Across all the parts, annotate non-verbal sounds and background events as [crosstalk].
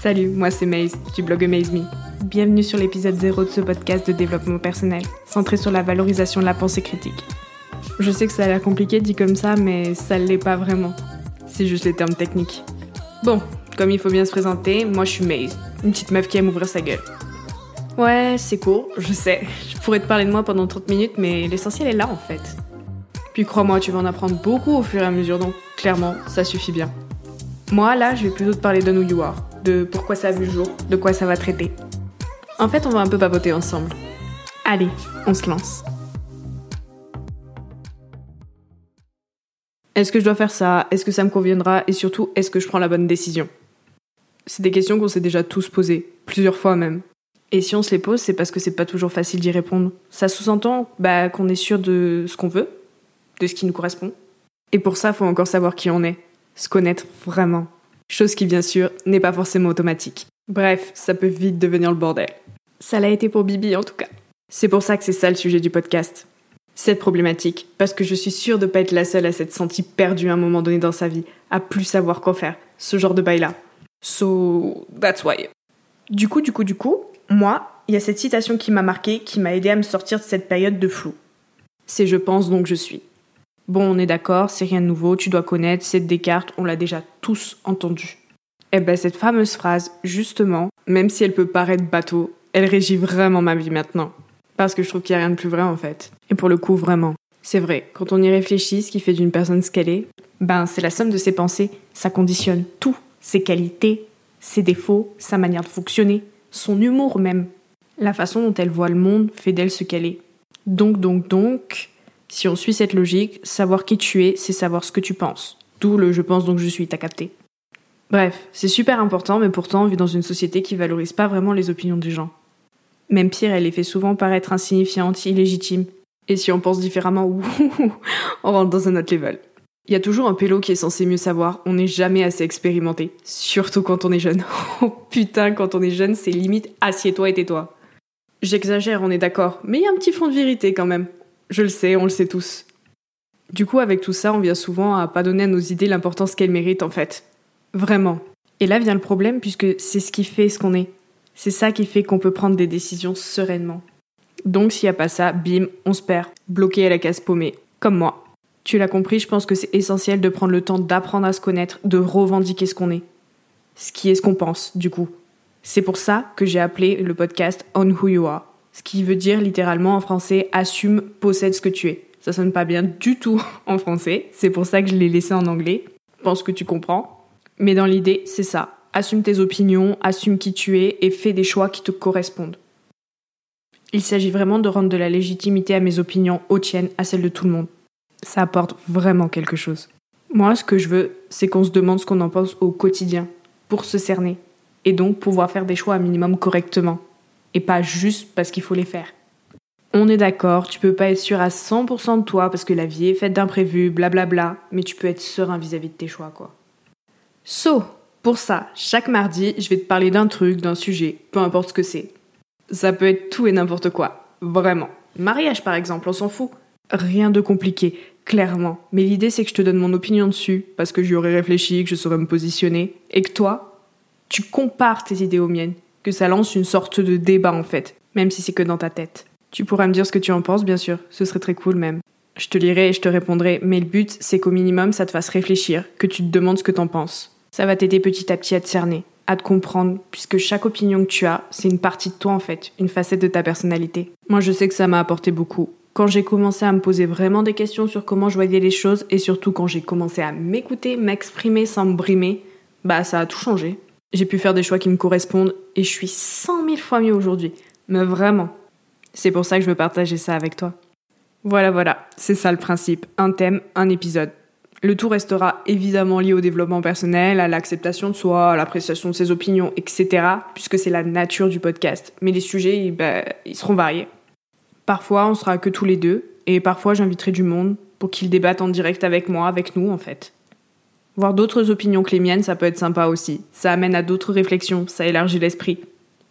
Salut, moi c'est Maze, du blog Amaze Me. Bienvenue sur l'épisode 0 de ce podcast de développement personnel, centré sur la valorisation de la pensée critique. Je sais que ça a l'air compliqué dit comme ça, mais ça l'est pas vraiment. C'est juste les termes techniques. Bon, comme il faut bien se présenter, moi je suis Maze, une petite meuf qui aime ouvrir sa gueule. Ouais, c'est court, je sais. Je pourrais te parler de moi pendant 30 minutes, mais l'essentiel est là en fait. Puis crois-moi, tu vas en apprendre beaucoup au fur et à mesure, donc clairement, ça suffit bien. Moi, là, je vais plutôt te parler de Who You de pourquoi ça a vu le jour, de quoi ça va traiter. En fait, on va un peu papoter ensemble. Allez, on se lance. Est-ce que je dois faire ça? Est-ce que ça me conviendra? Et surtout, est-ce que je prends la bonne décision? C'est des questions qu'on s'est déjà tous posées, plusieurs fois même. Et si on se les pose, c'est parce que c'est pas toujours facile d'y répondre. Ça sous-entend bah, qu'on est sûr de ce qu'on veut, de ce qui nous correspond. Et pour ça, faut encore savoir qui on est, se connaître vraiment. Chose qui, bien sûr, n'est pas forcément automatique. Bref, ça peut vite devenir le bordel. Ça l'a été pour Bibi en tout cas. C'est pour ça que c'est ça le sujet du podcast. Cette problématique, parce que je suis sûre de pas être la seule à s'être sentie perdue à un moment donné dans sa vie, à plus savoir quoi faire, ce genre de bail-là. So, that's why. Du coup, du coup, du coup, moi, il y a cette citation qui m'a marqué, qui m'a aidé à me sortir de cette période de flou. C'est je pense donc je suis. Bon, on est d'accord, c'est rien de nouveau, tu dois connaître, c'est Descartes, on l'a déjà tous entendu. Eh ben, cette fameuse phrase, justement, même si elle peut paraître bateau, elle régit vraiment ma vie maintenant. Parce que je trouve qu'il n'y a rien de plus vrai en fait. Et pour le coup, vraiment. C'est vrai, quand on y réfléchit, ce qui fait d'une personne ce qu'elle est, ben c'est la somme de ses pensées, ça conditionne tout, ses qualités, ses défauts, sa manière de fonctionner, son humour même. La façon dont elle voit le monde fait d'elle ce qu'elle est. Donc, donc, donc, si on suit cette logique, savoir qui tu es, c'est savoir ce que tu penses. D'où le je pense donc je suis, t'as capté. Bref, c'est super important, mais pourtant on vit dans une société qui valorise pas vraiment les opinions des gens. Même pire, elle les fait souvent paraître insignifiantes, illégitimes. Et si on pense différemment, [laughs] on rentre dans un autre level. Il y a toujours un pélo qui est censé mieux savoir, on n'est jamais assez expérimenté. Surtout quand on est jeune. [laughs] Oh putain, quand on est jeune, c'est limite assieds-toi et tais-toi. J'exagère, on est d'accord, mais il y a un petit fond de vérité quand même. Je le sais, on le sait tous. Du coup, avec tout ça, on vient souvent à pas donner à nos idées l'importance qu'elles méritent en fait. Vraiment. Et là vient le problème puisque c'est ce qui fait ce qu'on est. C'est ça qui fait qu'on peut prendre des décisions sereinement. Donc s'il n'y a pas ça, bim, on se perd, bloqué à la case paumée, comme moi. Tu l'as compris, je pense que c'est essentiel de prendre le temps d'apprendre à se connaître, de revendiquer ce qu'on est. Ce qui est ce qu'on pense, du coup. C'est pour ça que j'ai appelé le podcast On Who You Are ce qui veut dire littéralement en français assume, possède ce que tu es. Ça sonne pas bien du tout [laughs] en français, c'est pour ça que je l'ai laissé en anglais. Je pense que tu comprends. Mais dans l'idée, c'est ça. Assume tes opinions, assume qui tu es et fais des choix qui te correspondent. Il s'agit vraiment de rendre de la légitimité à mes opinions, aux tiennes, à celles de tout le monde. Ça apporte vraiment quelque chose. Moi, ce que je veux, c'est qu'on se demande ce qu'on en pense au quotidien, pour se cerner, et donc pouvoir faire des choix un minimum correctement et pas juste parce qu'il faut les faire. On est d'accord, tu peux pas être sûr à 100% de toi parce que la vie est faite d'imprévus, blablabla, mais tu peux être serein vis-à-vis de tes choix, quoi. So, pour ça, chaque mardi, je vais te parler d'un truc, d'un sujet, peu importe ce que c'est. Ça peut être tout et n'importe quoi, vraiment. Mariage par exemple, on s'en fout. Rien de compliqué, clairement. Mais l'idée c'est que je te donne mon opinion dessus, parce que j'y aurais réfléchi, que je saurais me positionner, et que toi, tu compares tes idées aux miennes, que ça lance une sorte de débat en fait, même si c'est que dans ta tête. Tu pourras me dire ce que tu en penses, bien sûr, ce serait très cool même. Je te lirai et je te répondrai, mais le but, c'est qu'au minimum, ça te fasse réfléchir, que tu te demandes ce que t'en penses. Ça va t'aider petit à petit à te cerner, à te comprendre, puisque chaque opinion que tu as, c'est une partie de toi en fait, une facette de ta personnalité. Moi, je sais que ça m'a apporté beaucoup. Quand j'ai commencé à me poser vraiment des questions sur comment je voyais les choses, et surtout quand j'ai commencé à m'écouter, m'exprimer sans me brimer, bah ça a tout changé. J'ai pu faire des choix qui me correspondent et je suis cent mille fois mieux aujourd'hui. Mais vraiment. C'est pour ça que je veux partager ça avec toi. Voilà, voilà, c'est ça le principe. Un thème, un épisode. Le tout restera évidemment lié au développement personnel, à l'acceptation de soi, à l'appréciation de ses opinions, etc., puisque c'est la nature du podcast. Mais les sujets, ben, ils seront variés. Parfois, on sera que tous les deux, et parfois, j'inviterai du monde pour qu'ils débattent en direct avec moi, avec nous, en fait. Voir d'autres opinions que les miennes, ça peut être sympa aussi. Ça amène à d'autres réflexions, ça élargit l'esprit.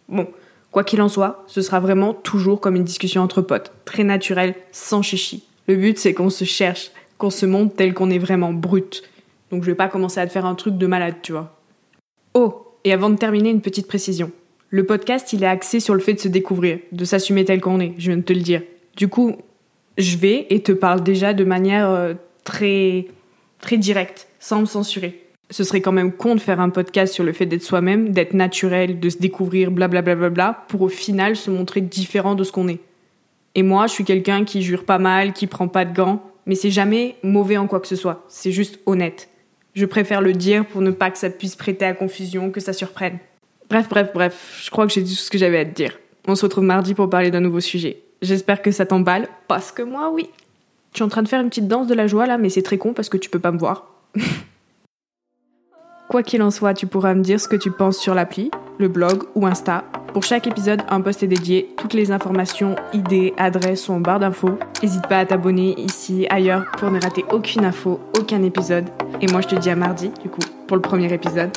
Bon, quoi qu'il en soit, ce sera vraiment toujours comme une discussion entre potes, très naturelle, sans chichi. Le but, c'est qu'on se cherche, qu'on se montre tel qu'on est vraiment brut. Donc je vais pas commencer à te faire un truc de malade, tu vois. Oh, Et avant de terminer, une petite précision. Le podcast, il est axé sur le fait de se découvrir, de s'assumer tel qu'on est, je viens de te le dire. Du coup, je vais et te parle déjà de manière euh, très, très directe, sans me censurer. Ce serait quand même con de faire un podcast sur le fait d'être soi-même, d'être naturel, de se découvrir, blablabla, bla, bla, bla, pour au final se montrer différent de ce qu'on est. Et moi, je suis quelqu'un qui jure pas mal, qui prend pas de gants, mais c'est jamais mauvais en quoi que ce soit, c'est juste honnête. Je préfère le dire pour ne pas que ça puisse prêter à confusion, que ça surprenne. Bref, bref, bref, je crois que j'ai dit tout ce que j'avais à te dire. On se retrouve mardi pour parler d'un nouveau sujet. J'espère que ça t'emballe, parce que moi, oui. Je suis en train de faire une petite danse de la joie là, mais c'est très con parce que tu peux pas me voir. [laughs] Quoi qu'il en soit, tu pourras me dire ce que tu penses sur l'appli, le blog ou Insta. Pour chaque épisode, un post est dédié. Toutes les informations, idées, adresses sont en barre d'infos. N'hésite pas à t'abonner ici, ailleurs, pour ne rater aucune info, aucun épisode. Et moi, je te dis à mardi, du coup, pour le premier épisode.